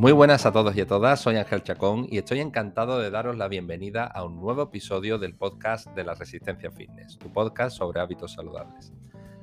Muy buenas a todos y a todas, soy Ángel Chacón y estoy encantado de daros la bienvenida a un nuevo episodio del podcast de la Resistencia Fitness, tu podcast sobre hábitos saludables.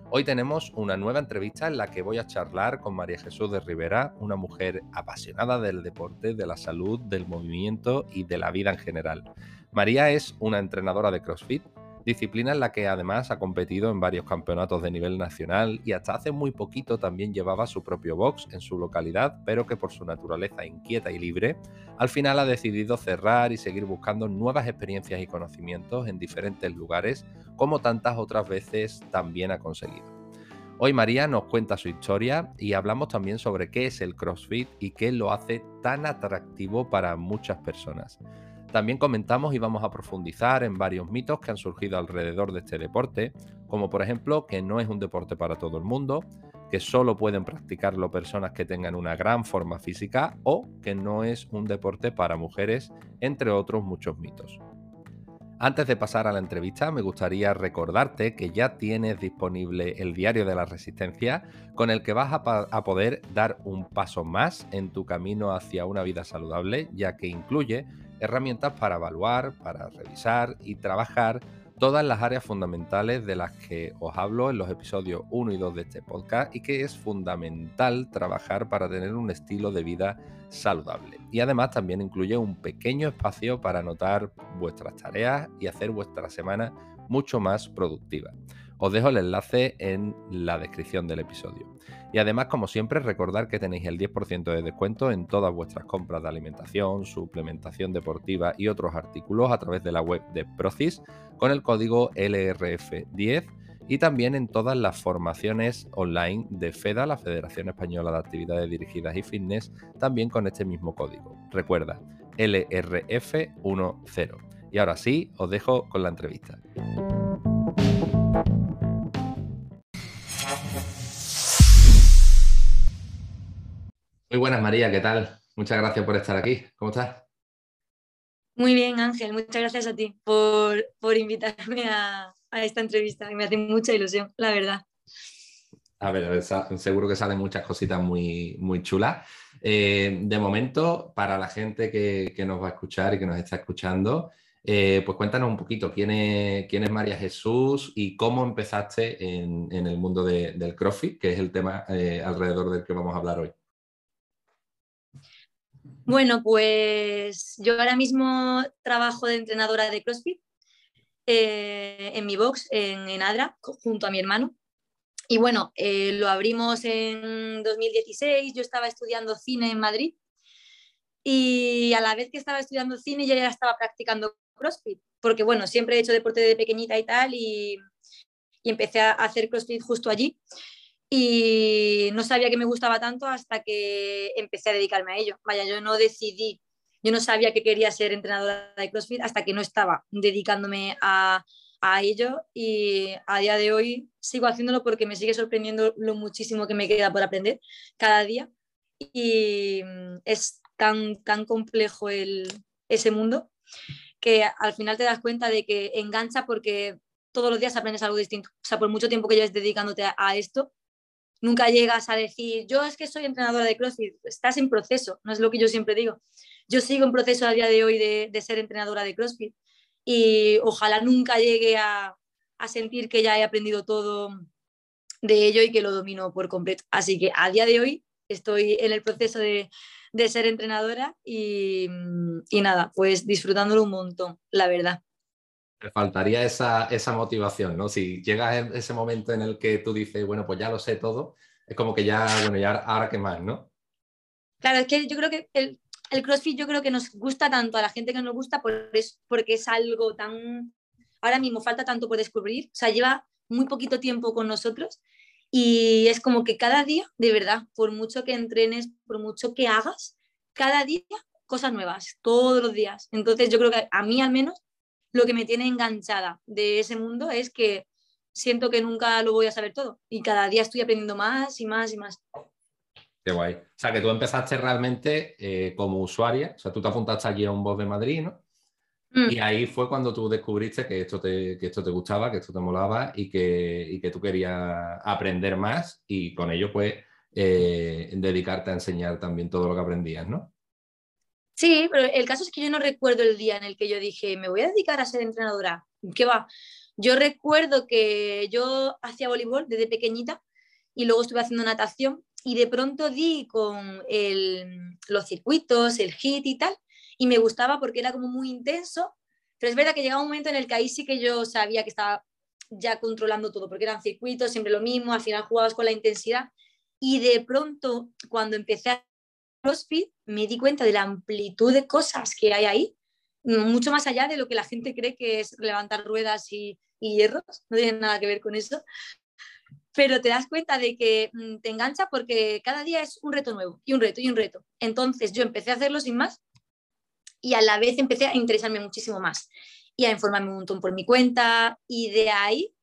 Hoy tenemos una nueva entrevista en la que voy a charlar con María Jesús de Rivera, una mujer apasionada del deporte, de la salud, del movimiento y de la vida en general. María es una entrenadora de CrossFit, disciplina en la que además ha competido en varios campeonatos de nivel nacional y hasta hace muy poquito también llevaba su propio box en su localidad, pero que por su naturaleza inquieta y libre, al final ha decidido cerrar y seguir buscando nuevas experiencias y conocimientos en diferentes lugares, como tantas otras veces también ha conseguido. Hoy María nos cuenta su historia y hablamos también sobre qué es el CrossFit y qué lo hace tan atractivo para muchas personas. También comentamos y vamos a profundizar en varios mitos que han surgido alrededor de este deporte, como por ejemplo que no es un deporte para todo el mundo, que solo pueden practicarlo personas que tengan una gran forma física o que no es un deporte para mujeres, entre otros muchos mitos. Antes de pasar a la entrevista, me gustaría recordarte que ya tienes disponible el diario de la resistencia con el que vas a, poder dar un paso más en tu camino hacia una vida saludable, ya que incluye herramientas para evaluar, para revisar y trabajar todas las áreas fundamentales de las que os hablo en los episodios 1 y 2 de este podcast y que es fundamental trabajar para tener un estilo de vida saludable. Y además también incluye un pequeño espacio para anotar vuestras tareas y hacer vuestra semana mucho más productiva. Os dejo el enlace en la descripción del episodio. Y además, como siempre, recordar que tenéis el 10% de descuento en todas vuestras compras de alimentación, suplementación deportiva y otros artículos a través de la web de Procis con el código LRF10 y también en todas las formaciones online de FEDA, la Federación Española de Actividades Dirigidas y Fitness, también con este mismo código. Recuerda, LRF10. Y ahora sí, os dejo con la entrevista. Muy buenas, María, ¿qué tal? Muchas gracias por estar aquí. ¿Cómo estás? Muy bien, Ángel, muchas gracias a ti por, invitarme a, esta entrevista, me hace mucha ilusión, la verdad. A ver, seguro que salen muchas cositas muy, muy chulas. Eh, de momento, para la gente que, nos va a escuchar y que nos está escuchando, eh, pues cuéntanos un poquito quién es, quién es María Jesús y cómo empezaste en, el mundo del CrossFit, que es el tema eh, alrededor del que vamos a hablar hoy. Bueno, pues yo ahora mismo trabajo de entrenadora de CrossFit eh, en mi box en, Adra, junto a mi hermano. Y bueno, eh, lo abrimos en 2016, yo estaba estudiando cine en Madrid y a la vez que estaba estudiando cine yo ya estaba practicando CrossFit, porque bueno, siempre he hecho deporte de pequeñita y tal y, y empecé a hacer CrossFit justo allí y no sabía que me gustaba tanto hasta que empecé a dedicarme a ello. Vaya, yo no decidí, yo no sabía que quería ser entrenadora de CrossFit hasta que no estaba dedicándome a, a ello y a día de hoy sigo haciéndolo porque me sigue sorprendiendo lo muchísimo que me queda por aprender cada día y mm, es tan, tan complejo el, ese mundo que al final te das cuenta de que engancha porque todos los días aprendes algo distinto. O sea, por mucho tiempo que lleves dedicándote a esto, nunca llegas a decir, yo es que soy entrenadora de CrossFit, estás en proceso, no es lo que yo siempre digo. Yo sigo en proceso a día de hoy de, ser entrenadora de CrossFit y ojalá nunca llegue a, sentir que ya he aprendido todo de ello y que lo domino por completo. Así que a día de hoy estoy en el proceso de, ser entrenadora y, y, nada, pues disfrutándolo un montón, la verdad. Te faltaría esa, motivación, ¿no? Si llegas ese momento en el que tú dices, bueno, pues ya lo sé todo, es como que ya, bueno, ya ahora qué más, ¿no? Claro, es que yo creo que el, CrossFit yo creo que nos gusta tanto a la gente que nos gusta por porque es algo tan... Ahora mismo falta tanto por descubrir, o sea, lleva muy poquito tiempo con nosotros y es como que cada día, de verdad, por mucho que entrenes, por mucho que hagas, cada día cosas nuevas, todos los días. Entonces yo creo que a mí al menos lo que me tiene enganchada de ese mundo es que siento que nunca lo voy a saber todo y cada día estoy aprendiendo más y más y más. Qué guay. O sea, que tú empezaste realmente eh, como usuaria, o sea, tú te apuntaste aquí a un voz de Madrid, ¿no? Mm. Y ahí fue cuando tú descubriste que esto te, esto te gustaba, que esto te molaba y que, que tú querías aprender más y con ello, pues, eh, dedicarte a enseñar también todo lo que aprendías, ¿no? Sí, pero el caso es que yo no recuerdo el día en el que yo dije, me voy a dedicar a ser entrenadora. ¿Qué va? Yo recuerdo que yo hacía voleibol desde pequeñita y luego estuve haciendo natación y de pronto di con los circuitos, el hit y tal, y me gustaba porque era como muy intenso, pero es verdad que llegaba un momento en el que ahí sí que yo sabía que estaba ya controlando todo, porque eran circuitos, siempre lo mismo, al final jugabas con la intensidad, y de pronto cuando empecé Me di cuenta de la amplitud de cosas que hay ahí, mucho más allá de lo que la gente cree que es levantar ruedas y, y hierros, no tiene nada que ver con eso, pero te das cuenta de que mm, te engancha porque cada día es un reto nuevo y un reto y un reto. Entonces yo empecé a hacerlo sin más y a la vez empecé a interesarme muchísimo más y a informarme un montón por mi cuenta y de ahí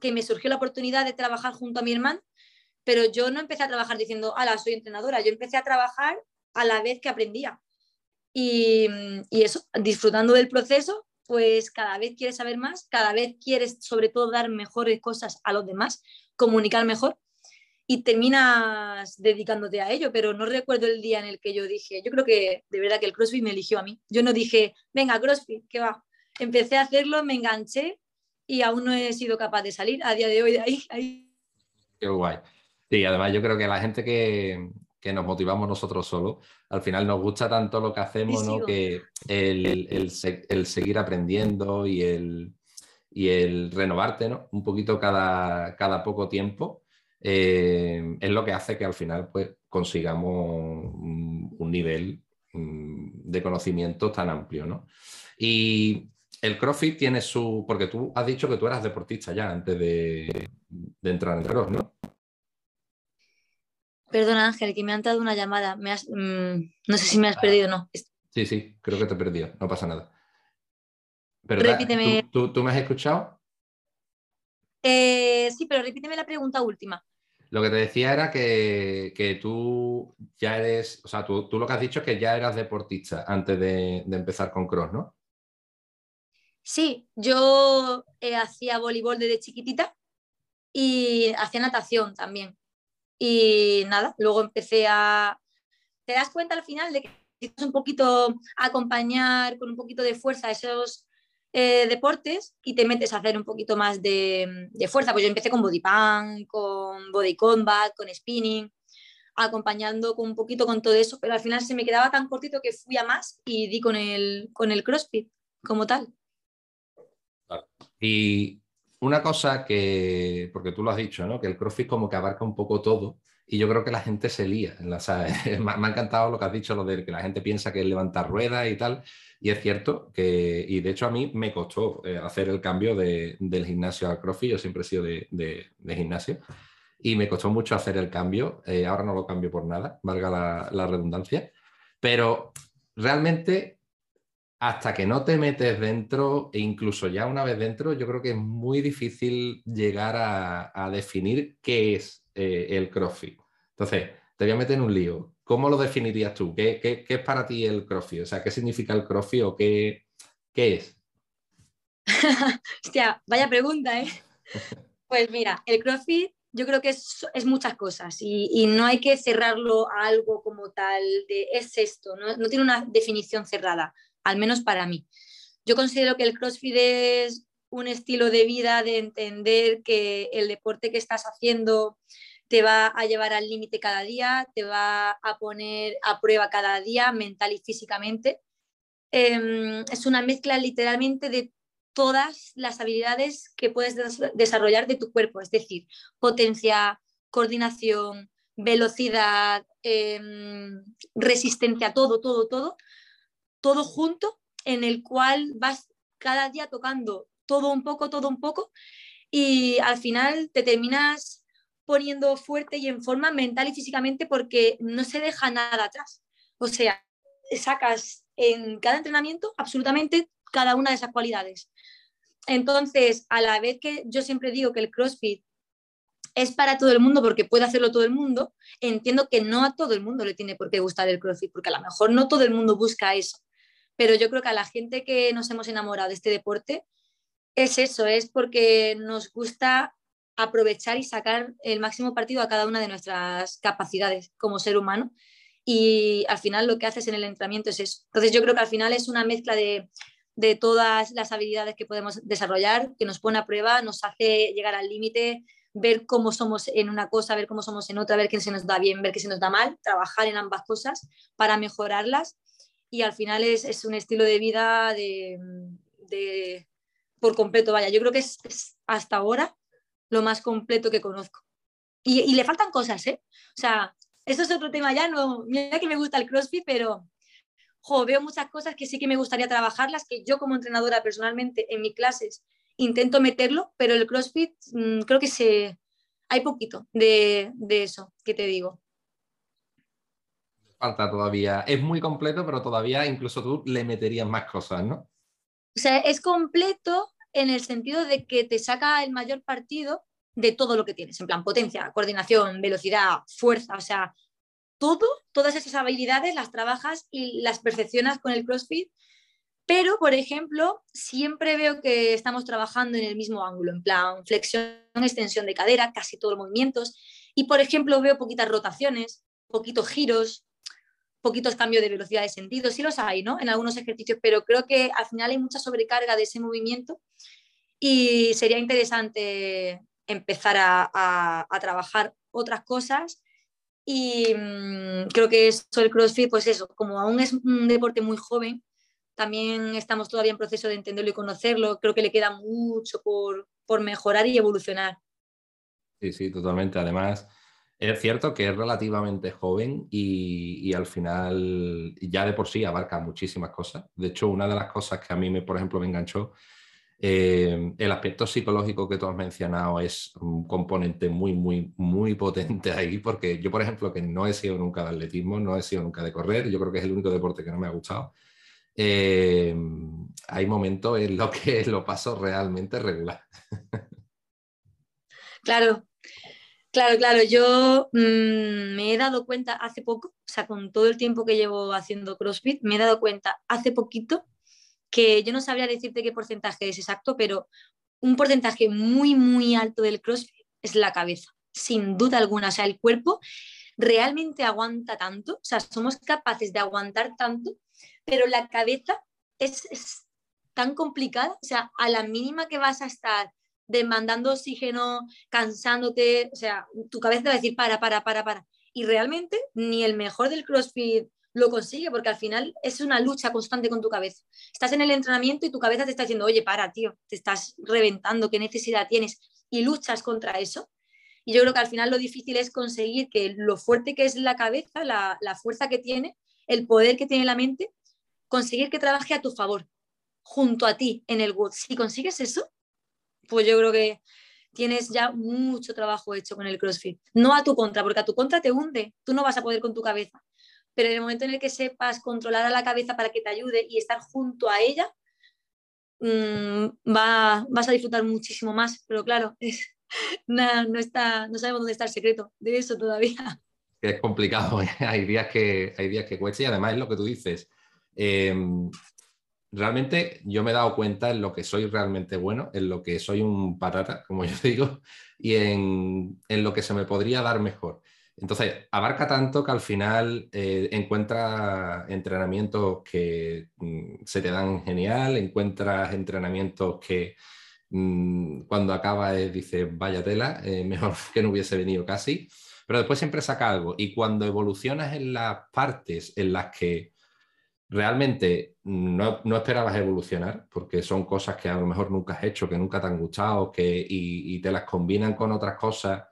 que me surgió la oportunidad de trabajar junto a mi hermano, pero yo no empecé a trabajar diciendo, ala, soy entrenadora, yo empecé a trabajar a la vez que aprendía. Y, eso, disfrutando del proceso, pues cada vez quieres saber más, cada vez quieres sobre todo dar mejores cosas a los demás, comunicar mejor y terminas dedicándote a ello, pero no recuerdo el día en el que yo dije, yo creo que de verdad que el CrossFit me eligió a mí. Yo no dije, venga, CrossFit, ¿qué va? Empecé a hacerlo, me enganché y aún no he sido capaz de salir a día de hoy de ahí. Qué guay. Sí, además yo creo que la gente que, que nos motivamos nosotros solos, al final nos gusta tanto lo que hacemos, ¿no? Que el, el, seguir aprendiendo y el, y el renovarte, ¿no? Un poquito cada, cada poco tiempo eh, es lo que hace que al final pues, consigamos un, nivel mm, de conocimiento tan amplio. ¿no? Y el CrossFit tiene su. Porque tú has dicho que tú eras deportista ya antes de, entrar en el cross, ¿no? Perdona, Ángel, que me han dado una llamada. Mm, no sé si me has perdido o no. Sí, sí, creo que te he perdido. No pasa nada. repíteme. ¿tú, me has escuchado? Eh, sí, pero repíteme la pregunta última. Lo que te decía era que, tú ya eres, o sea, tú, lo que has dicho es que ya eras deportista antes de, empezar con cross, ¿no? Sí, yo eh, hacía voleibol desde chiquitita y hacía natación también. Y nada, luego empecé a... Te das cuenta al final de que necesitas un poquito acompañar con un poquito de fuerza esos eh, deportes y te metes a hacer un poquito más de, fuerza. Pues yo empecé con body pump, con body combat, con spinning, acompañando con un poquito con todo eso, pero al final se me quedaba tan cortito que fui a más y di con el, con el CrossFit como tal. Y una cosa que, porque tú lo has dicho, ¿no? que el CrossFit como que abarca un poco todo y yo creo que la gente se lía. La, me, ha encantado lo que has dicho, lo de que la gente piensa que es levantar ruedas y tal. Y es cierto que, y de hecho a mí me costó eh, hacer el cambio del gimnasio al CrossFit, yo siempre he sido de, gimnasio, y me costó mucho hacer el cambio, eh, ahora no lo cambio por nada, valga la, redundancia, pero realmente hasta que no te metes dentro, e incluso ya una vez dentro, yo creo que es muy difícil llegar a, definir qué es eh, el CrossFit. Entonces, te voy a meter en un lío. ¿Cómo lo definirías tú? ¿Qué, es para ti el CrossFit? O sea, ¿qué significa el CrossFit o qué, qué es? Hostia, vaya pregunta, ¿eh? Pues mira, el CrossFit yo creo que es, muchas cosas y, no hay que cerrarlo a algo como tal de es esto, no, no, tiene una definición cerrada, al menos para mí. Yo considero que el CrossFit es un estilo de vida de entender que el deporte que estás haciendo te va a llevar al límite cada día, te va a poner a prueba cada día mental y físicamente. Em, es una mezcla literalmente de todas las habilidades que puedes desarrollar de tu cuerpo, es decir, potencia, coordinación, velocidad, em, resistencia, todo, todo, todo, todo junto en el cual vas cada día tocando todo un poco, todo un poco y al final te terminas poniendo fuerte y en forma mental y físicamente porque no se deja nada atrás. O sea, sacas en cada entrenamiento absolutamente cada una de esas cualidades. Entonces, a la vez que yo siempre digo que el CrossFit es para todo el mundo porque puede hacerlo todo el mundo, entiendo que no a todo el mundo le tiene por qué gustar el CrossFit, porque a lo mejor no todo el mundo busca eso. Pero yo creo que a la gente que nos hemos enamorado de este deporte es eso, es porque nos gusta aprovechar y sacar el máximo partido a cada una de nuestras capacidades como ser humano. Y al final lo que haces en el entrenamiento es eso. Entonces yo creo que al final es una mezcla de, de todas las habilidades que podemos desarrollar, que nos pone a prueba, nos hace llegar al límite, ver cómo somos en una cosa, ver cómo somos en otra, ver qué se nos da bien, ver qué se nos da mal, trabajar en ambas cosas para mejorarlas y al final es, es un estilo de vida de, de, por completo, vaya, yo creo que es, hasta ahora lo más completo que conozco. Y, le faltan cosas, ¿eh? O sea, eso es otro tema ya, no, mira que me gusta el CrossFit, pero jo, veo muchas cosas que sí que me gustaría trabajarlas, que yo como entrenadora personalmente en mis clases intento meterlo, pero el CrossFit mmm, creo que se, hay poquito de, de eso que te digo. Falta todavía. Es muy completo, pero todavía incluso tú le meterías más cosas, ¿no? O sea, es completo en el sentido de que te saca el mayor partido de todo lo que tienes, en plan potencia, coordinación, velocidad, fuerza, o sea, todo, todas esas habilidades las trabajas y las perfeccionas con el CrossFit pero, por ejemplo, siempre veo que estamos trabajando en el mismo ángulo, en plan flexión, extensión de cadera, casi todos los movimientos. Y, por ejemplo, veo poquitas rotaciones, poquitos giros, poquitos cambios de velocidad de sentido. Sí los hay, ¿no? En algunos ejercicios, pero creo que al final hay mucha sobrecarga de ese movimiento y sería interesante empezar a, a, a trabajar otras cosas. Y mmm, creo que eso, el CrossFit, pues eso, como aún es un deporte muy joven, también estamos todavía en proceso de entenderlo y conocerlo. Creo que le queda mucho por, por mejorar y evolucionar. Sí, sí, totalmente. Además, es cierto que es relativamente joven y, al final ya de por sí abarca muchísimas cosas. De hecho, una de las cosas que a mí, me, por ejemplo, me enganchó, eh, el aspecto psicológico que tú has mencionado es un componente muy, muy, muy potente ahí, porque yo, por ejemplo, que no he sido nunca de atletismo, no he sido nunca de correr, yo creo que es el único deporte que no me ha gustado eh, hay momentos en los que lo paso realmente regular. Claro, claro, claro. Yo mmm, me he dado cuenta hace poco, o sea, con todo el tiempo que llevo haciendo CrossFit, me he dado cuenta hace poquito que yo no sabría decirte qué porcentaje es exacto, pero un porcentaje muy, muy alto del CrossFit es la cabeza, sin duda alguna. O sea, el cuerpo realmente aguanta tanto, o sea, somos capaces de aguantar tanto pero la cabeza es, es, tan complicada, o sea, a la mínima que vas a estar demandando oxígeno, cansándote, o sea, tu cabeza te va a decir para, para, para, para. Y realmente ni el mejor del CrossFit lo consigue, porque al final es una lucha constante con tu cabeza. Estás en el entrenamiento y tu cabeza te está diciendo, oye, para, tío, te estás reventando, ¿qué necesidad tienes? Y luchas contra eso. Y yo creo que al final lo difícil es conseguir que lo fuerte que es la cabeza, la, la fuerza que tiene, el poder que tiene la mente, conseguir que trabaje a tu favor, junto a ti en el Wood. Si consigues eso, pues yo creo que tienes ya mucho trabajo hecho con el CrossFit. No a tu contra, porque a tu contra te hunde, tú no vas a poder con tu cabeza. Pero en el momento en el que sepas controlar a la cabeza para que te ayude y estar junto a ella, mmm, va, vas a disfrutar muchísimo más. Pero claro, es, no, no, está, no sabemos dónde está el secreto de eso todavía. Es complicado, ¿eh? hay, días que, hay que cuesta y además es lo que tú dices eh, realmente yo me he dado cuenta en lo que soy realmente bueno, en lo que soy un patata, como yo digo, y en, en lo que se me podría dar mejor. Entonces, abarca tanto que al final eh, encuentras entrenamientos que mm, se te dan genial, encuentras entrenamientos que mm, cuando acaba dices, vaya tela, eh, mejor que no hubiese venido casi, pero después siempre saca algo. Y cuando evolucionas en las partes en las que realmente no, no, esperabas evolucionar, porque son cosas que a lo mejor nunca has hecho, que nunca te han gustado, que, y, te las combinan con otras cosas.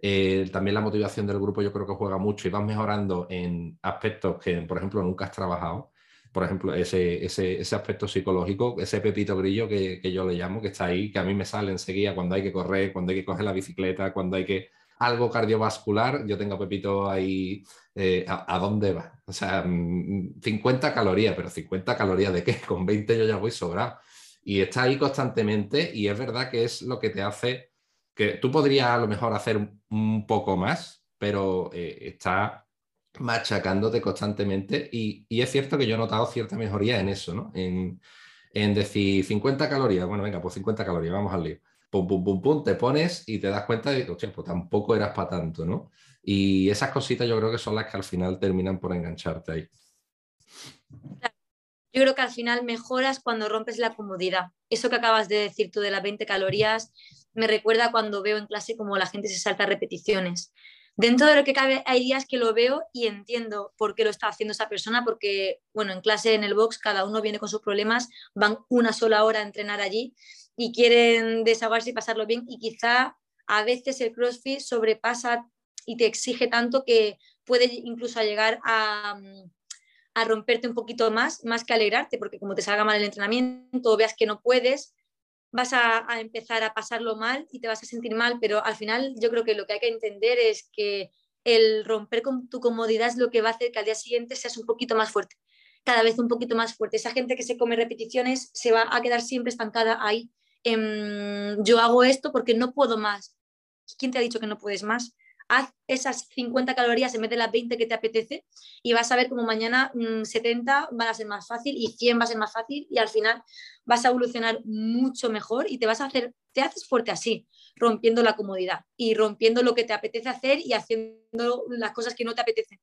Eh, también la motivación del grupo yo creo que juega mucho y vas mejorando en aspectos que, por ejemplo, nunca has trabajado. Por ejemplo, ese, ese, ese aspecto psicológico, ese pepito grillo que, yo le llamo, que está ahí, que a mí me sale enseguida cuando hay que correr, cuando hay que coger la bicicleta, cuando hay que algo cardiovascular, yo tengo Pepito ahí, eh, ¿a, ¿a, dónde va? O sea, 50 mm, calorías, pero 50 calorías de qué? Con 20 yo ya voy sobrado. y está ahí constantemente y es verdad que es lo que te hace que tú podrías a lo mejor hacer un poco más, pero eh, está machacándote constantemente y, es cierto que yo he notado cierta mejoría en eso, ¿no? En, decir 50 calorías, bueno, venga, pues 50 calorías, vamos al lío. Te pones y te das cuenta de que, pues tampoco eras para tanto. Y esas cositas yo creo que son las que al final terminan por engancharte ahí. Yo creo que al final mejoras cuando rompes la comodidad. Eso que acabas de decir tú de las 20 calorías me recuerda cuando veo en clase como la gente se salta repeticiones. Dentro de lo que cabe, hay días que lo veo y entiendo por qué lo está haciendo esa persona, porque, bueno, en clase, en el box, cada uno viene con sus problemas, van una sola hora a entrenar allí y quieren desahogarse y pasarlo bien. Y quizá a veces el CrossFit sobrepasa y te exige tanto que puede incluso llegar a, a romperte un poquito más, más que alegrarte, porque como te salga mal el entrenamiento o veas que no puedes, vas a, empezar a pasarlo mal y te vas a sentir mal, pero al final yo creo que lo que hay que entender es que el romper con tu comodidad es lo que va a hacer que al día siguiente seas un poquito más fuerte, cada vez un poquito más fuerte. Esa gente que se come repeticiones se va a quedar siempre estancada ahí. Yo hago esto porque no puedo más. ¿Quién te ha dicho que no puedes más? haz esas 50 calorías en vez de las 20 que te apetece y vas a ver como mañana 70 mm, van a ser más fácil y 100 va a ser más fácil y al final vas a evolucionar mucho mejor y te vas a hacer, te haces fuerte así, rompiendo la comodidad y rompiendo lo que te apetece hacer y haciendo las cosas que no te apetecen.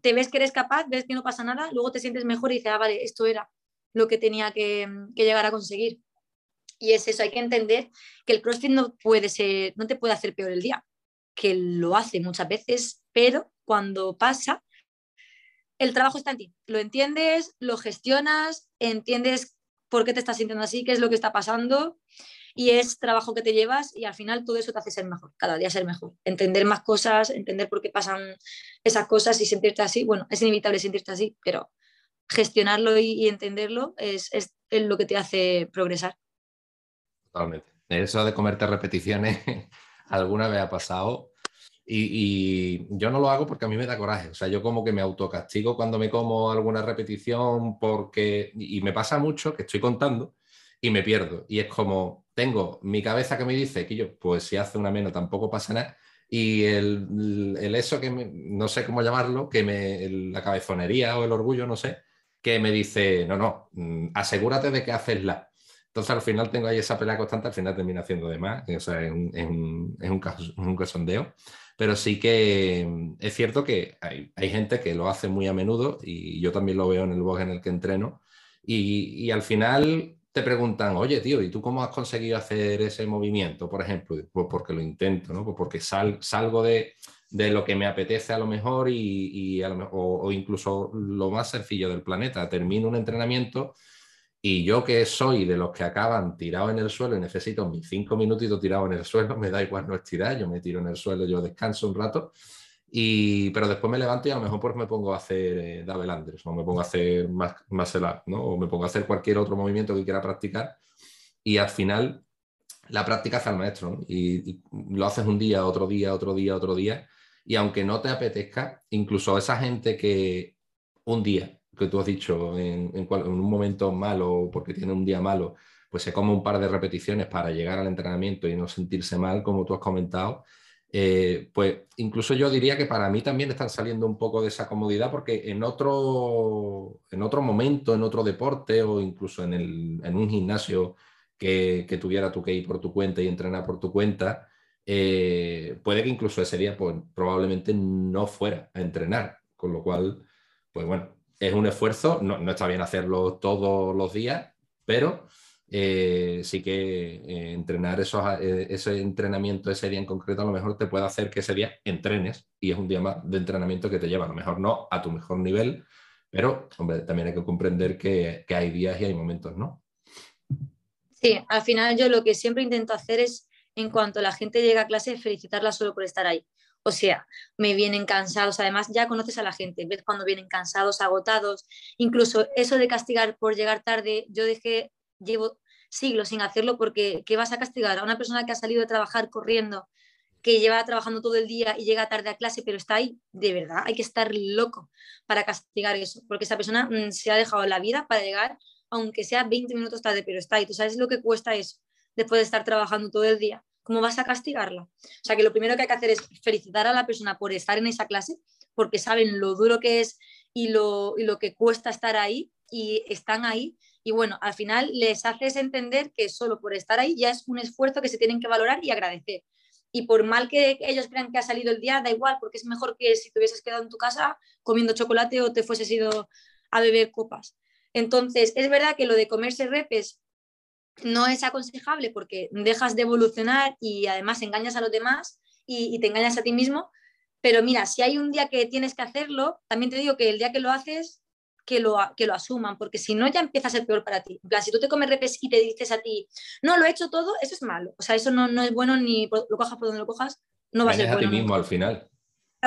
Te ves que eres capaz, ves que no pasa nada, luego te sientes mejor y dices, ah, vale, esto era lo que tenía que llegar a conseguir. Y es eso, hay que entender que el CrossFit no puede ser, no te puede hacer peor el día que lo hace muchas veces, pero cuando pasa, el trabajo está en ti. Lo entiendes, lo gestionas, entiendes por qué te estás sintiendo así, qué es lo que está pasando y es trabajo que te llevas y al final todo eso te hace ser mejor, cada día ser mejor, entender más cosas, entender por qué pasan esas cosas y sentirte así. Bueno, es inevitable sentirte así, pero gestionarlo y, entenderlo es, es lo que te hace progresar. Totalmente. Eso de comerte repeticiones alguna vez ha pasado. Y, yo no lo hago porque a mí me da coraje. O sea, yo como que me autocastigo cuando me como alguna repetición porque... Y me pasa mucho que estoy contando y me pierdo. Y es como, tengo mi cabeza que me dice que yo, pues si hace una menos tampoco pasa nada. Y el, el eso que no sé cómo llamarlo, que me, la cabezonería o el orgullo, no sé, que me dice, no, no, mm, asegúrate de que haces la. Entonces al final tengo ahí esa pelea constante, al final termina haciendo de más, o sea, es un, es un, es un, caso, un casondeo, pero sí que mm, es cierto que hay, hay, gente que lo hace muy a menudo y yo también lo veo en el blog en el que entreno y, y al final te preguntan, oye tío, ¿y tú cómo has conseguido hacer ese movimiento, por ejemplo? Pues porque lo intento, ¿no? Pues porque sal, salgo de, de, lo que me apetece a lo mejor y, y a lo, o, o incluso lo más sencillo del planeta, termino un entrenamiento y yo que soy de los que acaban tirados en el suelo y necesito mis cinco minutitos tirados en el suelo, me da igual no estirar, yo me tiro en el suelo, yo descanso un rato, y, pero después me levanto y a lo mejor pues me pongo a hacer eh, double o me pongo a hacer más, más ¿no? o me pongo a hacer cualquier otro movimiento que quiera practicar y al final la práctica hace al maestro y, y, lo haces un día, otro día, otro día, otro día y aunque no te apetezca, incluso esa gente que un día que tú has dicho, en, un momento malo porque tiene un día malo, pues se come un par de repeticiones para llegar al entrenamiento y no sentirse mal, como tú has comentado, eh, pues incluso yo diría que para mí también están saliendo un poco de esa comodidad porque en otro, en otro momento, en otro deporte o incluso en, el, en un gimnasio que, que, tuviera tú que ir por tu cuenta y entrenar por tu cuenta, eh, puede que incluso ese día pues, probablemente no fuera a entrenar, con lo cual, pues bueno, es un esfuerzo, no, está bien hacerlo todos los días, pero eh, sí que eh, entrenar esos, eh, ese entrenamiento ese día en concreto a lo mejor te puede hacer que ese día entrenes y es un día más de entrenamiento que te lleva a lo mejor no a tu mejor nivel, pero hombre, también hay que comprender que, que hay días y hay momentos, ¿no? Sí, al final yo lo que siempre intento hacer es, en cuanto la gente llega a clase, felicitarla solo por estar ahí. O sea, me vienen cansados, además ya conoces a la gente, ves cuando vienen cansados, agotados, incluso eso de castigar por llegar tarde, yo dejé, llevo siglos sin hacerlo porque ¿qué vas a castigar? A una persona que ha salido de trabajar corriendo, que lleva trabajando todo el día y llega tarde a clase, pero está ahí, de verdad, hay que estar loco para castigar eso, porque esa persona mm, se ha dejado la vida para llegar aunque sea 20 minutos tarde, pero está ahí. ¿Tú sabes lo que cuesta eso después de estar trabajando todo el día? ¿Cómo vas a castigarla? O sea, que lo primero que hay que hacer es felicitar a la persona por estar en esa clase, porque saben lo duro que es y lo, y lo que cuesta estar ahí y están ahí. Y bueno, al final les haces entender que solo por estar ahí ya es un esfuerzo que se tienen que valorar y agradecer. Y por mal que ellos crean que ha salido el día, da igual, porque es mejor que si te hubieses quedado en tu casa comiendo chocolate o te fueses ido a beber copas. Entonces, es verdad que lo de comerse repes no es aconsejable porque dejas de evolucionar y además engañas a los demás y, y, te engañas a ti mismo. Pero mira, si hay un día que tienes que hacerlo, también te digo que el día que lo haces, que lo, que lo asuman, porque si no ya empieza a ser peor para ti. En plan, si tú te comes repes y te dices a ti, no, lo he hecho todo, eso es malo. O sea, eso no, no es bueno ni lo cojas por donde lo cojas, no va a ser a bueno. ti mismo al final.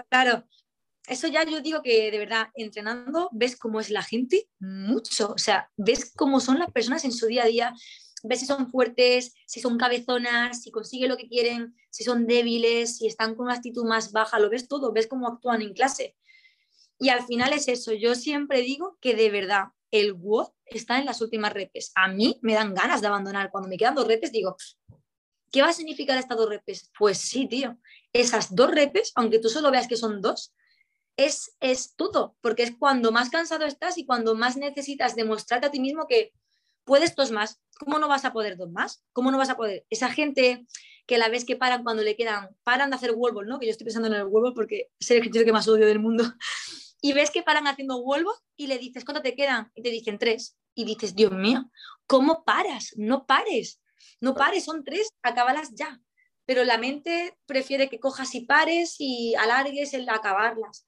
Claro, eso ya yo digo que de verdad, entrenando, ves cómo es la gente mucho. O sea, ves cómo son las personas en su día a día, ves si son fuertes, si son cabezonas, si consiguen lo que quieren, si son débiles, si están con una actitud más baja, lo ves todo, ves cómo actúan en clase. Y al final es eso, yo siempre digo que de verdad el WOD está en las últimas repes. A mí me dan ganas de abandonar. Cuando me quedan dos repes digo, ¿qué va a significar estas dos repes? Pues sí, tío, esas dos repes, aunque tú solo veas que son dos, es, es todo, porque es cuando más cansado estás y cuando más necesitas demostrarte a ti mismo que puedes dos más. ¿Cómo no vas a poder dos más? ¿Cómo no vas a poder? Esa gente que la ves que paran cuando le quedan, paran de hacer wall ¿no? Que yo estoy pensando en el wall porque es el ejercicio que más odio del mundo y ves que paran haciendo vuelvo y le dices, ¿cuánto te quedan? Y te dicen tres. Y dices, Dios mío, ¿cómo paras? No pares, no pares, son tres, acábalas ya. Pero la mente prefiere que cojas y pares y alargues el acabarlas.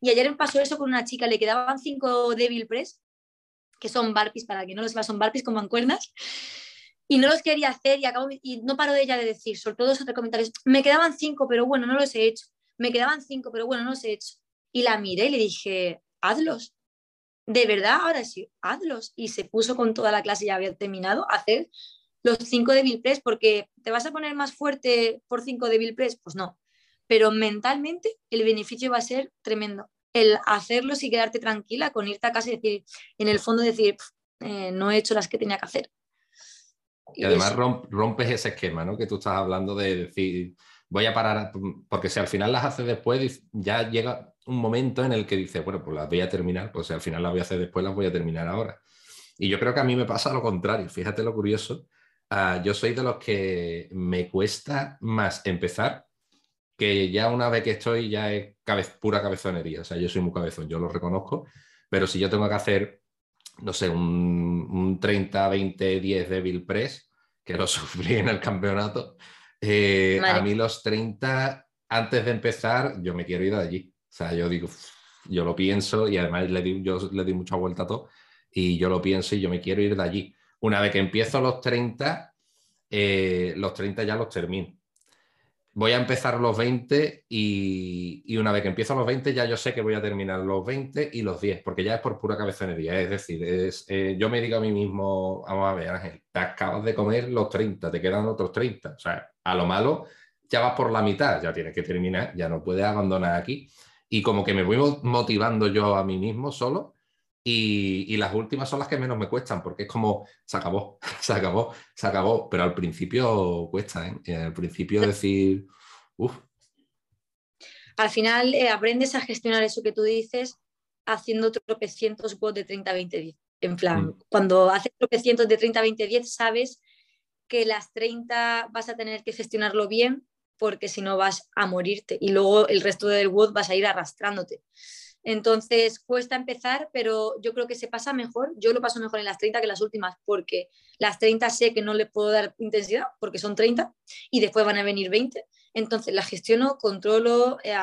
Y ayer me pasó eso con una chica, le quedaban cinco Devil Press, que son barpis, para que no los sepa, son barpis con mancuernas, y no los quería hacer y, acabo, y no paro de ella de decir, sobre todo esos comentarios, me quedaban cinco, pero bueno, no los he hecho, me quedaban cinco, pero bueno, no los he hecho. Y la miré y le dije, hazlos. De verdad, ahora sí, hazlos. Y se puso con toda la clase, ya había terminado, a hacer los cinco de Press, porque ¿te vas a poner más fuerte por cinco de Press? Pues no. Pero mentalmente el beneficio va a ser tremendo. El hacerlos y quedarte tranquila con irte a casa y decir, en el fondo decir, eh, no he hecho las que tenía que hacer. Y, y además rompes ese esquema, ¿no? Que tú estás hablando de decir, voy a parar, porque si al final las haces después, ya llega un momento en el que dices, bueno, pues las voy a terminar, pues si al final las voy a hacer después, las voy a terminar ahora. Y yo creo que a mí me pasa lo contrario, fíjate lo curioso, uh, yo soy de los que me cuesta más empezar que ya una vez que estoy ya es pura cabezonería, o sea, yo soy muy cabezón, yo lo reconozco, pero si yo tengo que hacer, no sé, un, un 30, 20, 10 de Bill Press, que lo sufrí en el campeonato, eh, vale. A mí los 30, antes de empezar, yo me quiero ir de allí. O sea, yo digo, yo lo pienso y además le di, yo le di mucha vuelta a todo y yo lo pienso y yo me quiero ir de allí. Una vez que empiezo los 30, eh, los 30 ya los termino. Voy a empezar los 20 y, y, una vez que empiezo los 20 ya yo sé que voy a terminar los 20 y los 10, porque ya es por pura cabezonería. Es decir, es, eh, yo me digo a mí mismo, vamos a ver Ángel, te acabas de comer los 30, te quedan otros 30. O sea, a lo malo ya vas por la mitad, ya tienes que terminar, ya no puedes abandonar aquí. Y como que me voy motivando yo a mí mismo solo y, y, las últimas son las que menos me cuestan, porque es como, se acabó, se acabó, se acabó, pero al principio cuesta, ¿eh? Al principio decir, uff. Al final eh, aprendes a gestionar eso que tú dices haciendo tropecientos bots de 30, 20, 10. En plan, mm. cuando haces tropecientos de 30, 20, 10, sabes que las 30 vas a tener que gestionarlo bien porque si no vas a morirte y luego el resto del WOD vas a ir arrastrándote. Entonces cuesta empezar, pero yo creo que se pasa mejor. Yo lo paso mejor en las 30 que en las últimas, porque las 30 sé que no le puedo dar intensidad, porque son 30, y después van a venir 20. Entonces la gestiono, controlo, eh,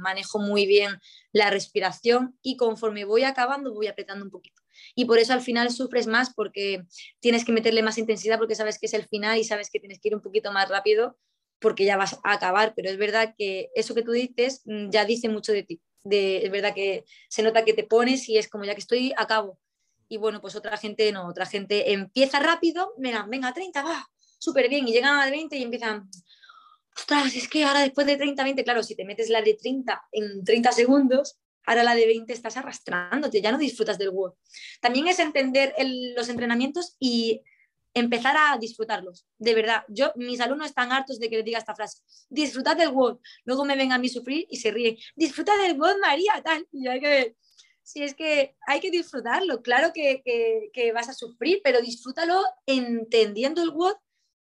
manejo muy bien la respiración y conforme voy acabando voy apretando un poquito. Y por eso al final sufres más porque tienes que meterle más intensidad porque sabes que es el final y sabes que tienes que ir un poquito más rápido porque ya vas a acabar. Pero es verdad que eso que tú dices mm, ya dice mucho de ti. De, es verdad que se nota que te pones y es como ya que estoy, acabo. Y bueno, pues otra gente no, otra gente empieza rápido, venga, venga, 30, va, súper bien, y llegan a 20 y empiezan, ostras, es que ahora después de 30, 20, claro, si te metes la de 30 en 30 segundos, Ahora la de 20 estás arrastrándote, ya no disfrutas del WOD. También es entender los entrenamientos y empezar a disfrutarlos. De verdad, yo, mis alumnos están hartos de que les diga esta frase, disfrutad del WOD. Luego me ven a mí sufrir y se ríen, disfruta del WOD, María, tal. Y hay que si es que hay que disfrutarlo. Claro que, que, vas a sufrir, pero disfrútalo entendiendo el WOD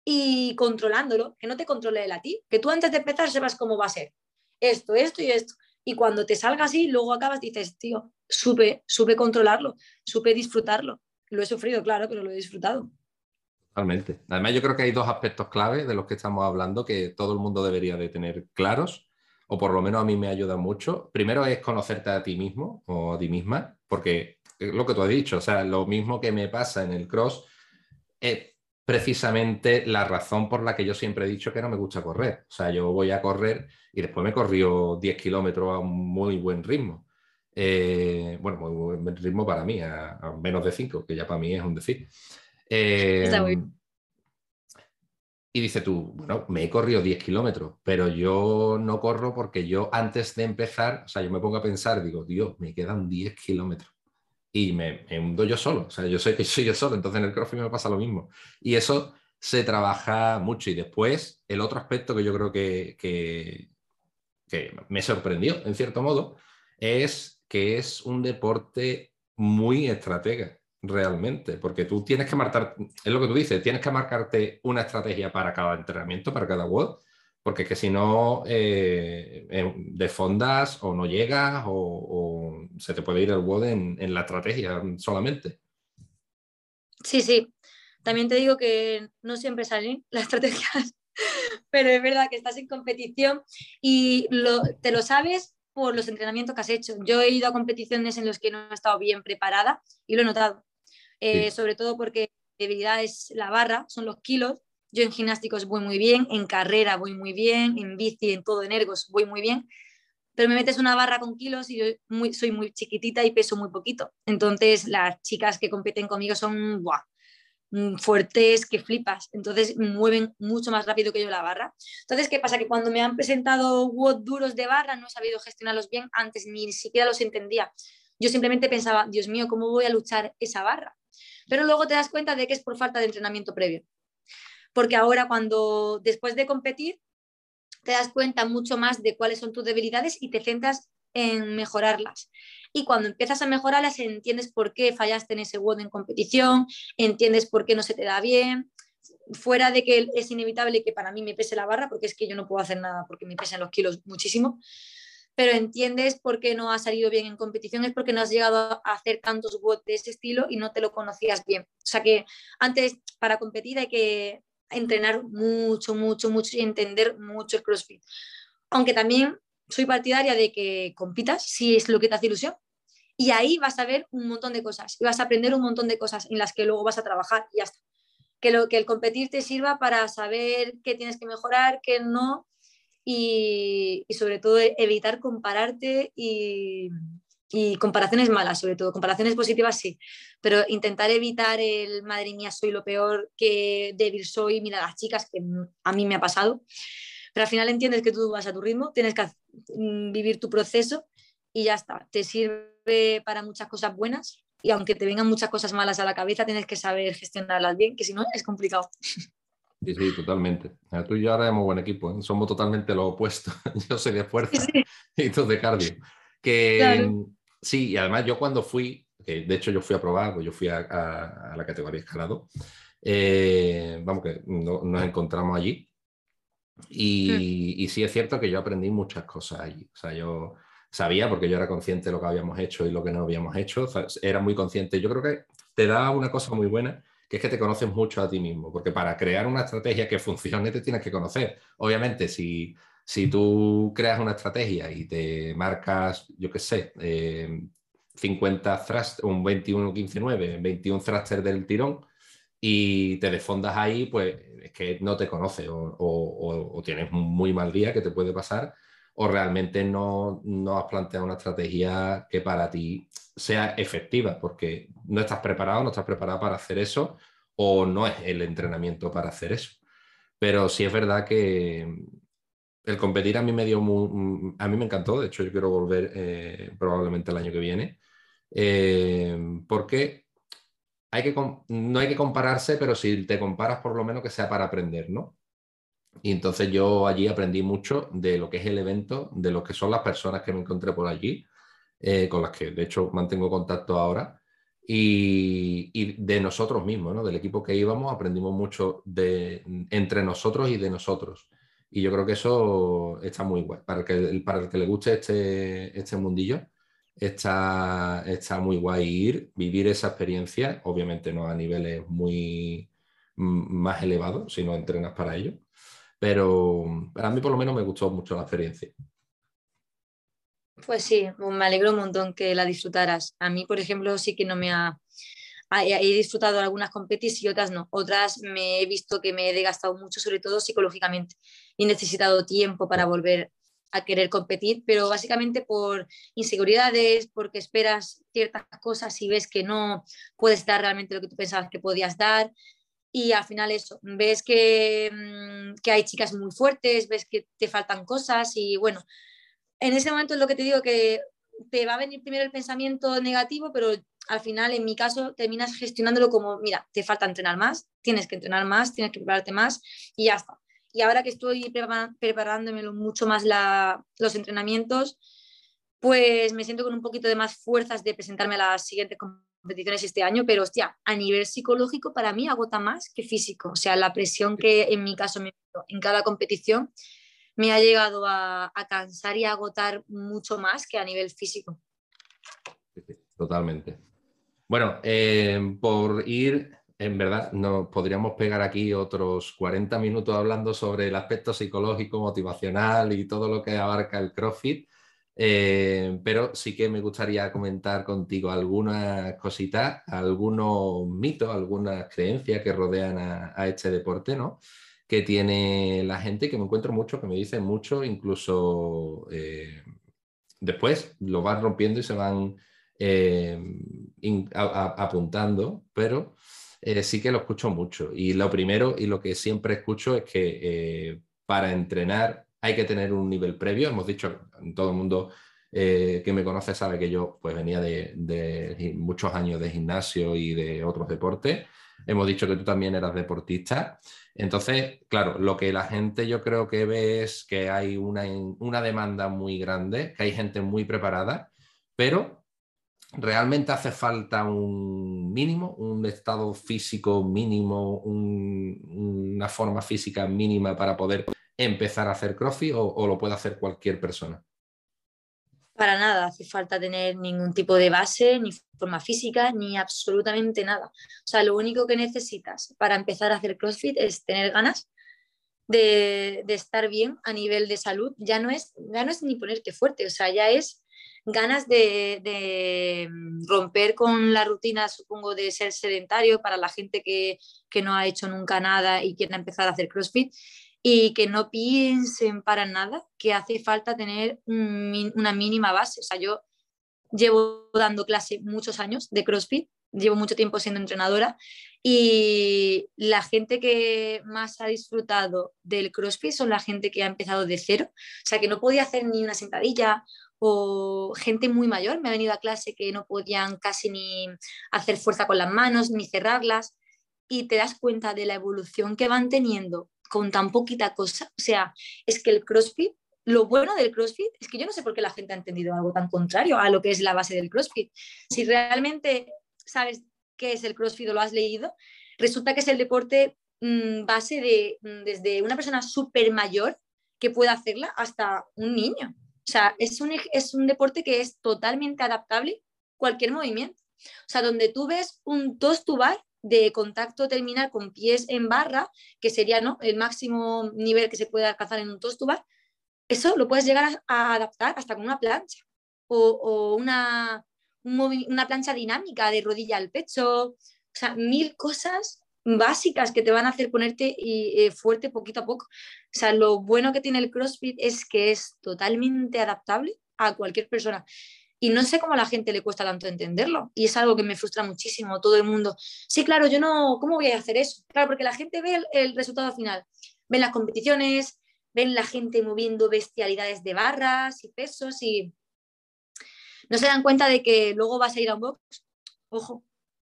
y controlándolo, que no te controle él a ti, que tú antes de empezar sepas cómo va a ser. Esto, esto y esto. Y cuando te salga así, luego acabas, dices, tío, supe, supe controlarlo, supe disfrutarlo. Lo he sufrido, claro, pero lo he disfrutado. Totalmente. Además, yo creo que hay dos aspectos clave de los que estamos hablando que todo el mundo debería de tener claros, o por lo menos a mí me ayuda mucho. Primero es conocerte a ti mismo o a ti misma, porque es lo que tú has dicho, o sea, lo mismo que me pasa en el cross es precisamente la razón por la que yo siempre he dicho que no me gusta correr. O sea, yo voy a correr y después me corrió 10 kilómetros a un muy buen ritmo. Eh, bueno, muy buen ritmo para mí, a, menos de 5, que ya para mí es un decir. Eh, y dice tú, bueno, me he corrido 10 kilómetros, pero yo no corro porque yo antes de empezar, o sea, yo me pongo a pensar, digo, Dios, me quedan 10 kilómetros. Y me, hundo yo solo, o sea, yo que soy yo solo, entonces en el CrossFit me pasa lo mismo. Y eso se trabaja mucho. Y después, el otro aspecto que yo creo que, que, que me sorprendió, en cierto modo, es que es un deporte muy estratega realmente, porque tú tienes que marcar, es lo que tú dices, tienes que marcarte una estrategia para cada entrenamiento, para cada WOD, porque que si no, eh, de fondas o no llegas o, se te puede ir el WOD en, la estrategia solamente. Sí, sí. También te digo que no siempre salen las estrategias, pero es verdad que estás en competición y te lo sabes por los entrenamientos que has hecho. Yo he ido a competiciones en las que no he estado bien preparada y lo he notado. Eh, sobre todo porque debilidad es la barra, son los kilos. Yo en gimnásticos voy muy bien, en carrera voy muy bien, en bici, en todo, en ergos voy muy bien, pero me metes una barra con kilos y yo soy muy chiquitita y peso muy poquito. Entonces las chicas que compiten conmigo son mm, fuertes que flipas, entonces mueven mucho más rápido que yo la barra. Entonces, ¿qué pasa? Que cuando me han presentado WOD duros de barra no he sabido gestionarlos bien, antes ni siquiera los entendía. Yo simplemente pensaba, Dios mío, ¿cómo voy a luchar esa barra? Pero luego te das cuenta de que es por falta de entrenamiento previo. Porque ahora cuando después de competir te das cuenta mucho más de cuáles son tus debilidades y te centras en mejorarlas. Y cuando empiezas a mejorarlas, entiendes por qué fallaste en ese WOD en competición, entiendes por qué no se te da bien, fuera de que es inevitable que para mí me pese la barra, porque es que yo no puedo hacer nada porque me pesen los kilos muchísimo, pero entiendes por qué no ha salido bien en competición, es porque no has llegado a hacer tantos WOD de ese estilo y no te lo conocías bien. O sea que antes, para competir hay que entrenar mucho, mucho, mucho y entender mucho el CrossFit. Aunque también soy partidaria de que compitas si es lo que te hace ilusión. Y ahí vas a ver un montón de cosas y vas a aprender un montón de cosas en las que luego vas a trabajar y ya está. Que, lo, que el competir te sirva para saber qué tienes que mejorar, qué no, y, sobre todo evitar compararte y, comparaciones malas, sobre todo. Comparaciones positivas sí, pero intentar evitar el madre mía, soy lo peor, que débil soy, mira las chicas, que a mí me ha pasado. Pero al final entiendes que tú vas a tu ritmo, tienes que mm, vivir tu proceso y ya está. Te sirve para muchas cosas buenas y aunque te vengan muchas cosas malas a la cabeza, tienes que saber gestionarlas bien, que si no es complicado. Sí, sí, totalmente. Tú y yo ahora somos buen equipo, ¿eh? somos totalmente lo opuesto. yo soy de fuerza y tú de cardio. Que sí, y además yo cuando fui, que de hecho yo fui a probar, pues yo fui a, la categoría escalado, eh, vamos que nos encontramos allí. Y, y, sí es cierto que yo aprendí muchas cosas allí. O sea, yo sabía, porque yo era consciente de lo que habíamos hecho y lo que no habíamos hecho, era muy consciente. Yo creo que te da una cosa muy buena que es que te conoces mucho a ti mismo, porque para crear una estrategia que funcione te tienes que conocer. Obviamente, si, si tú creas una estrategia y te marcas, yo qué sé, 50 thrust, un 21-15-9, 21 thruster del tirón, y te desfondas ahí, pues es que no te conoces o, o, tienes un muy mal día que te puede pasar o realmente no, no, has planteado una estrategia que para ti sea efectiva, porque no estás preparado, no estás preparado para hacer eso, o no es el entrenamiento para hacer eso. Pero sí es verdad que, el competir a mí me dio muy, a mí me encantó, de hecho yo quiero volver eh, probablemente el año que viene, eh, porque hay que, no hay que compararse, pero si te comparas por lo menos que sea para aprender, ¿no? Y entonces yo allí aprendí mucho de lo que es el evento, de lo que son las personas que me encontré por allí, eh, con las que de hecho mantengo contacto ahora, y, de nosotros mismos, ¿no? Del equipo que íbamos, aprendimos mucho de, entre nosotros y de nosotros. Y yo creo que eso está muy guay. Para el que, para el que le guste este, este mundillo, está, está muy guay ir, vivir esa experiencia, obviamente no a niveles muy más elevados, si no entrenas para ello. Pero para mí por lo menos me gustó mucho la experiencia. Pues sí, me alegro un montón que la disfrutaras. A mí, por ejemplo, sí que no me ha... He disfrutado algunas competiciones y otras no. Otras me he visto que me he desgastado mucho, sobre todo psicológicamente, he necesitado tiempo para volver a querer competir, pero básicamente por inseguridades, porque esperas ciertas cosas y ves que no puedes dar realmente lo que tú pensabas que podías dar. Y al final eso, ves que, mm, que hay chicas muy fuertes, ves que te faltan cosas y bueno, en ese momento es lo que te digo que te va a venir primero el pensamiento negativo, pero al final, en mi caso, terminas gestionándolo como, mira, te falta entrenar más, tienes que entrenar más, tienes que prepararte más y ya está. Y ahora que estoy preparándomelo mucho más los entrenamientos, pues me siento con un poquito de más fuerzas de presentarme a las siguientes competiciones este año, pero hostia, a nivel psicológico para mí agota más que físico. O sea, la presión que en mi caso me en cada competición me ha llegado a, cansar y a agotar mucho más que a nivel físico. Totalmente. Bueno, eh, por ir, en verdad, nos podríamos pegar aquí otros 40 minutos hablando sobre el aspecto psicológico, motivacional y todo lo que abarca el CrossFit. Eh, pero sí que me gustaría comentar contigo algunas cositas, algunos mitos, algunas creencias que rodean a, a este deporte, ¿no? Que tiene la gente, que me encuentro mucho, que me dicen mucho, incluso eh, después lo van rompiendo y se van eh, apuntando, pero eh, sí que lo escucho mucho. Y lo primero y lo que siempre escucho es que para entrenar hay que tener un nivel previo. Hemos dicho, todo el mundo que me conoce sabe que yo pues, venía de, de muchos años de gimnasio y de otros deportes. Hemos dicho que tú también eras deportista. Entonces, claro, lo que la gente yo creo que ve es que hay una, una demanda muy grande, que hay gente muy preparada, pero realmente hace falta un mínimo, un estado físico mínimo, una forma física mínima para poder empezar a hacer crossfit o lo puede hacer cualquier persona. Para nada hace falta tener ningún tipo de base, ni forma física, ni absolutamente nada. O sea, lo único que necesitas para empezar a hacer CrossFit es tener ganas de, estar bien a nivel de salud. Ya no, es, ya no es ni ponerte fuerte, o sea, ya es ganas de, de, romper con la rutina, supongo, de ser sedentario para la gente que, que, no ha hecho nunca nada y quiere empezar a hacer CrossFit y que no piensen para nada que hace falta tener una mínima base. O sea, yo llevo dando clase muchos años de CrossFit, llevo mucho tiempo siendo entrenadora y la gente que más ha disfrutado del CrossFit son la gente que ha empezado de cero, o sea, que no podía hacer ni una sentadilla o gente muy mayor me ha venido a clase que no podían casi ni hacer fuerza con las manos ni cerrarlas y te das cuenta de la evolución que van teniendo con tan poquita cosa. O sea, es que el CrossFit, lo bueno del CrossFit es que yo no sé por qué la gente ha entendido algo tan contrario a lo que es la base del CrossFit. Si realmente sabes qué es el CrossFit o lo has leído, resulta que es el deporte mm, base de mm, desde una persona súper mayor que pueda hacerla hasta un niño. O sea, es un, es un deporte que es totalmente adaptable cualquier movimiento. O sea, donde tú ves un toast to de contacto terminal con pies en barra, que sería ¿no? el máximo nivel que se puede alcanzar en un tostubar, eso lo puedes llegar a, adaptar hasta con una plancha o, una, una plancha dinámica de rodilla al pecho, o sea, mil cosas básicas que te van a hacer ponerte eh, fuerte poquito a poco. O sea, lo bueno que tiene el CrossFit es que es totalmente adaptable a cualquier persona. Y no sé cómo a la gente le cuesta tanto entenderlo. Y es algo que me frustra muchísimo. Todo el mundo, sí, claro, yo no, ¿cómo voy a hacer eso? Claro, porque la gente ve el, resultado final. Ven las competiciones, ven la gente moviendo bestialidades de barras y pesos y no se dan cuenta de que luego vas a ir a un box, ojo,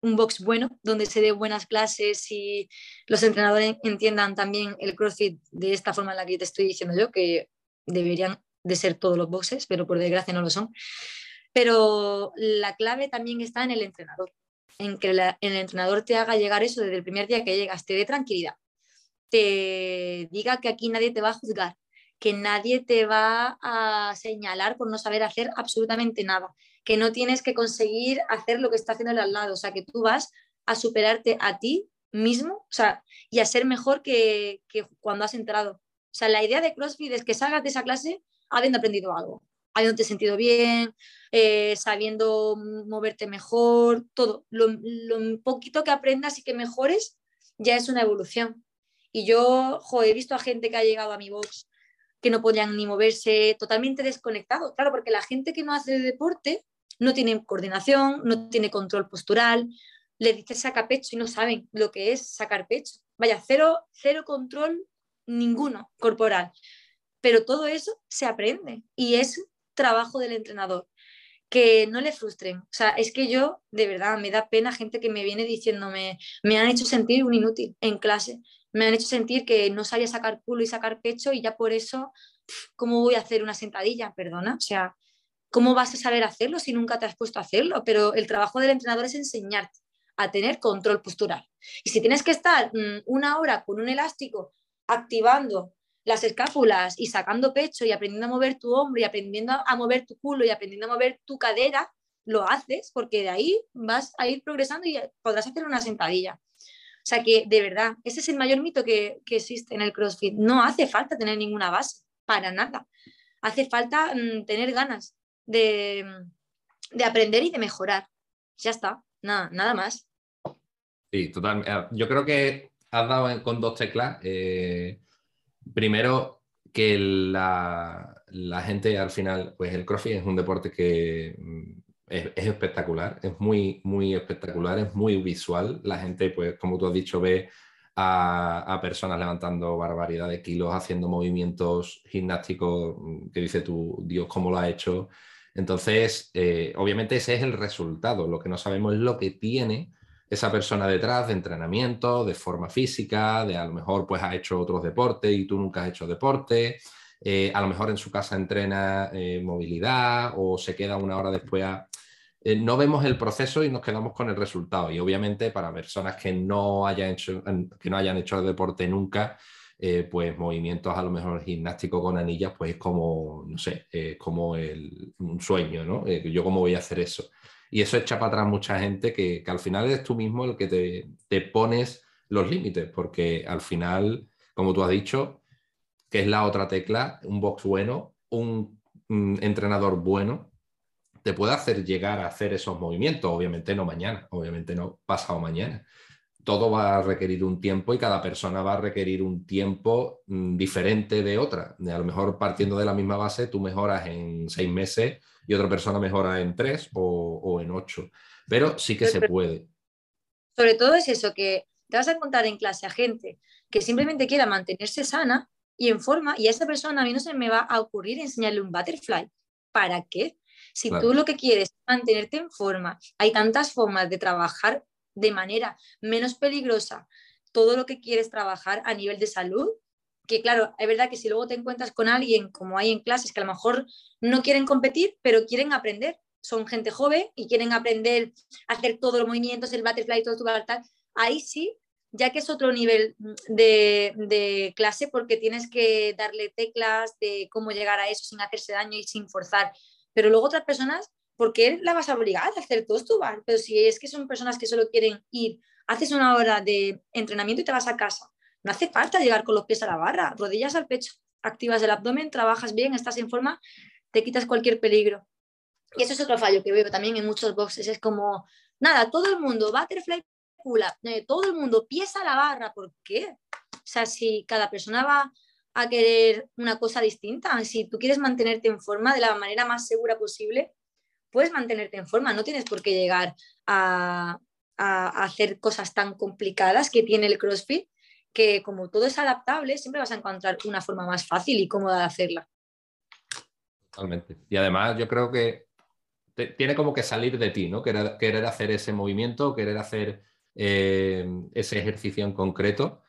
un box bueno, donde se dé buenas clases y los entrenadores entiendan también el CrossFit de esta forma en la que te estoy diciendo yo, que deberían de ser todos los boxes, pero por desgracia no lo son. Pero la clave también está en el entrenador, en que el entrenador te haga llegar eso desde el primer día que llegas, te dé tranquilidad, te diga que aquí nadie te va a juzgar, que nadie te va a señalar por no saber hacer absolutamente nada, que no tienes que conseguir hacer lo que está haciendo el al lado, o sea, que tú vas a superarte a ti mismo, o sea, y a ser mejor que, que cuando has entrado. O sea, la idea de CrossFit es que salgas de esa clase habiendo aprendido algo, habiéndote sentido bien, eh, sabiendo moverte mejor, todo. Lo, lo, poquito que aprendas y que mejores ya es una evolución. Y yo he visto a gente que ha llegado a mi box que no podían ni moverse, totalmente desconectado. Claro, porque la gente que no hace deporte no tiene coordinación, no tiene control postural, le dices saca pecho y no saben lo que es sacar pecho. Vaya, cero, cero control ninguno corporal. Pero todo eso se aprende y es trabajo del entrenador. Que no le frustren. O sea, es que yo, de verdad, me da pena gente que me viene diciéndome, me han hecho sentir un inútil en clase, me han hecho sentir que no sabía sacar culo y sacar pecho y ya por eso, ¿cómo voy a hacer una sentadilla? Perdona, o sea, ¿cómo vas a saber hacerlo si nunca te has puesto a hacerlo? Pero el trabajo del entrenador es enseñarte a tener control postural. Y si tienes que estar mm, una hora con un elástico activando las escápulas y sacando pecho y aprendiendo a mover tu hombro y aprendiendo a mover tu culo y aprendiendo a mover tu cadera, lo haces porque de ahí vas a ir progresando y podrás hacer una sentadilla. O sea que de verdad, ese es el mayor mito que, existe en el CrossFit. No hace falta tener ninguna base, para nada. Hace falta mm, tener ganas de, de, aprender y de mejorar. Ya está, nada, nada más. Sí, total. Eh, yo creo que has dado con dos teclas. Eh, primero, que la, gente al final, pues el CrossFit es un deporte que mm, es, espectacular, es muy, muy espectacular, es muy visual. La gente, pues como tú has dicho, ve a, personas levantando barbaridad de kilos, haciendo movimientos gimnásticos mm, que dice tú, Dios, ¿cómo lo ha hecho? Entonces, eh, obviamente ese es el resultado. Lo que no sabemos es lo que tiene esa persona detrás de entrenamiento, de forma física, de a lo mejor pues ha hecho otros deportes y tú nunca has hecho deporte, eh, a lo mejor en su casa entrena eh, movilidad o se queda una hora después. Eh, no vemos el proceso y nos quedamos con el resultado. Y obviamente para personas que no hayan hecho, que no hayan hecho deporte nunca, pues movimientos a lo mejor gimnástico con anillas, pues es como, no sé, como un sueño, ¿no? yo cómo voy a hacer eso. Y eso echa para atrás mucha gente que, al final eres tú mismo el que te, te, pones los límites, porque al final, como tú has dicho, que es la otra tecla, un box bueno, un, entrenador bueno, te puede hacer llegar a hacer esos movimientos, obviamente no mañana, obviamente no pasado mañana. Todo va a requerir un tiempo y cada persona va a requerir un tiempo mm, diferente de otra. A lo mejor partiendo de la misma base, tú mejoras en seis meses y otra persona mejora en tres o, en ocho. Pero sí que se puede. Sobre todo es eso, que te vas a contar en clase a gente que simplemente quiera mantenerse sana y en forma, y a esa persona a mí no se me va a ocurrir enseñarle un butterfly. ¿Para qué? Si tú lo que quieres es mantenerte en forma, hay tantas formas de trabajar de manera menos peligrosa todo lo que quieres trabajar a nivel de salud, que claro, es verdad que si luego te encuentras con alguien como hay en clases que a lo mejor no quieren competir, pero quieren aprender, son gente joven y quieren aprender a hacer todos los movimientos, el butterfly, todo tu tal, ahí sí, ya que es otro nivel de, de, clase porque tienes que darle teclas de cómo llegar a eso sin hacerse daño y sin forzar. Pero luego otras personas, ¿por qué la vas a obligar a hacer todo esto? Pero si es que son personas que solo quieren ir, haces una hora de entrenamiento y te vas a casa no hace falta llegar con los pies a la barra, rodillas al pecho, activas el abdomen, trabajas bien, estás en forma, te quitas cualquier peligro. Y eso es otro fallo que veo también en muchos boxes. Es como, nada, todo el mundo, butterfly, pull-up, eh, todo el mundo, pies a la barra. ¿Por qué? O sea, si cada persona va a querer una cosa distinta, si tú quieres mantenerte en forma de la manera más segura posible, puedes mantenerte en forma. No tienes por qué llegar a, a hacer cosas tan complicadas que tiene el CrossFit que como todo es adaptable, siempre vas a encontrar una forma más fácil y cómoda de hacerla. Totalmente. Y además yo creo que tiene como que salir de ti, ¿no? Querer, querer hacer ese movimiento, querer hacer eh, ese ejercicio en concreto.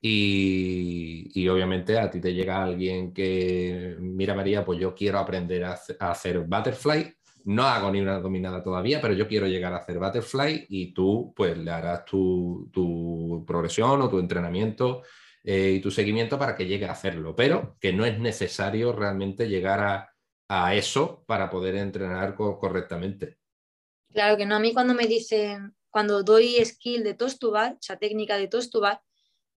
Y, obviamente a ti te llega alguien que, mira María, pues yo quiero aprender a, hacer butterfly, no hago ni una dominada todavía, pero yo quiero llegar a hacer butterfly y tú pues le harás tu, tu progresión o tu entrenamiento eh, y tu seguimiento para que llegue a hacerlo, pero que no es necesario realmente llegar a, a eso para poder entrenar correctamente. Claro que no, a mí cuando me dicen, cuando doy skill de tostubar, o sea, técnica de tostubar,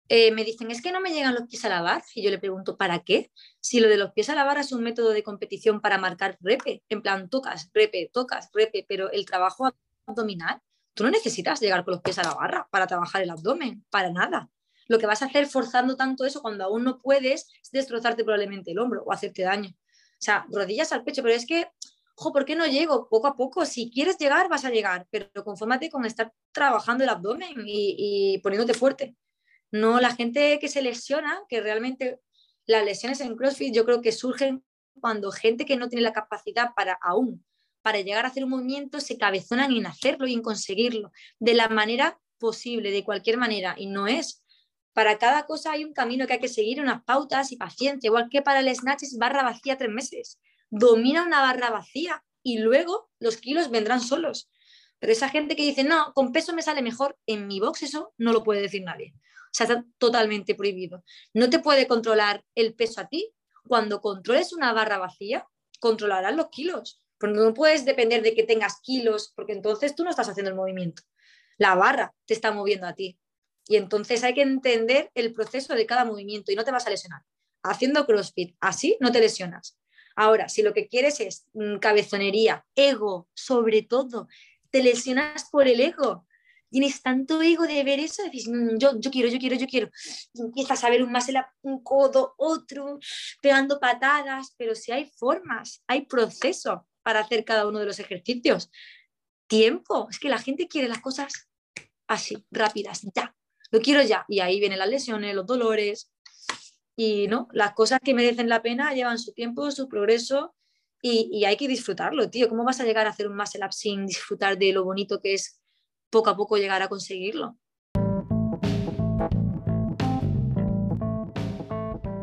eh, me dicen, es que no me llegan los pies a la barra. Y yo le pregunto, ¿para qué? Si lo de los pies a la barra es un método de competición para marcar repe, en plan, tocas, repe, tocas, repe, pero el trabajo abdominal, tú no necesitas llegar con los pies a la barra para trabajar el abdomen, para nada. Lo que vas a hacer forzando tanto eso cuando aún no puedes es destrozarte probablemente el hombro o hacerte daño. O sea, rodillas al pecho, pero es que, ojo, ¿por qué no llego? Poco a poco, si quieres llegar, vas a llegar, pero confórmate con estar trabajando el abdomen y, y poniéndote fuerte. No, la gente que se lesiona, que realmente las lesiones en CrossFit yo creo que surgen cuando gente que no tiene la capacidad para aún, para llegar a hacer un movimiento, se cabezonan en hacerlo y en conseguirlo de la manera posible, de cualquier manera, y no es. Para cada cosa hay un camino que hay que seguir, unas pautas y paciencia, igual que para el snatch es barra vacía tres meses. Domina una barra vacía y luego los kilos vendrán solos. Pero esa gente que dice, no, con peso me sale mejor, en mi box eso no lo puede decir nadie sea, está totalmente prohibido. No te puede controlar el peso a ti. Cuando controles una barra vacía, controlarás los kilos. Porque no puedes depender de que tengas kilos, porque entonces tú no estás haciendo el movimiento. La barra te está moviendo a ti. Y entonces hay que entender el proceso de cada movimiento y no te vas a lesionar. Haciendo CrossFit así no te lesionas. Ahora, si lo que quieres es mm, cabezonería, ego, sobre todo, te lesionas por el ego tienes tanto ego de ver eso, dices, mm, yo, yo quiero, yo quiero, yo quiero. Empiezas a ver un más un codo, otro, pegando patadas, pero si hay formas, hay proceso para hacer cada uno de los ejercicios. Tiempo, es que la gente quiere las cosas así, rápidas, ya, lo quiero ya. Y ahí vienen las lesiones, los dolores. Y no, las cosas que merecen la pena llevan su tiempo, su progreso y, y hay que disfrutarlo, tío. ¿Cómo vas a llegar a hacer un muscle up sin disfrutar de lo bonito que es poco a poco llegar a conseguirlo.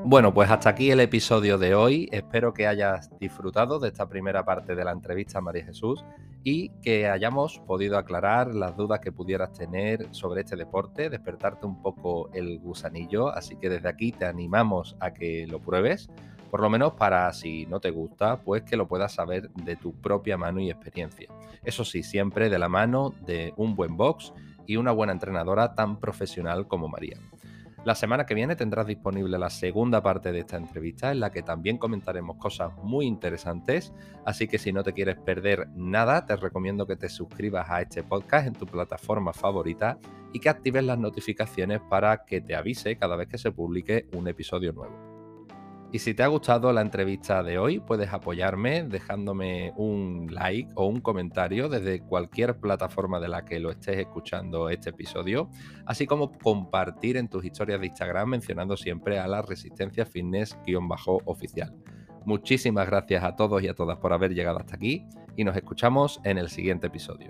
Bueno, pues hasta aquí el episodio de hoy. Espero que hayas disfrutado de esta primera parte de la entrevista a María Jesús y que hayamos podido aclarar las dudas que pudieras tener sobre este deporte, despertarte un poco el gusanillo. Así que desde aquí te animamos a que lo pruebes, por lo menos para si no te gusta, pues que lo puedas saber de tu propia mano y experiencia. Eso sí, siempre de la mano de un buen box y una buena entrenadora tan profesional como María. La semana que viene tendrás disponible la segunda parte de esta entrevista en la que también comentaremos cosas muy interesantes, así que si no te quieres perder nada, te recomiendo que te suscribas a este podcast en tu plataforma favorita y que actives las notificaciones para que te avise cada vez que se publique un episodio nuevo. Y si te ha gustado la entrevista de hoy, puedes apoyarme dejándome un like o un comentario desde cualquier plataforma de la que lo estés escuchando este episodio, así como compartir en tus historias de Instagram mencionando siempre a la Resistencia Fitness-oficial. Muchísimas gracias a todos y a todas por haber llegado hasta aquí y nos escuchamos en el siguiente episodio.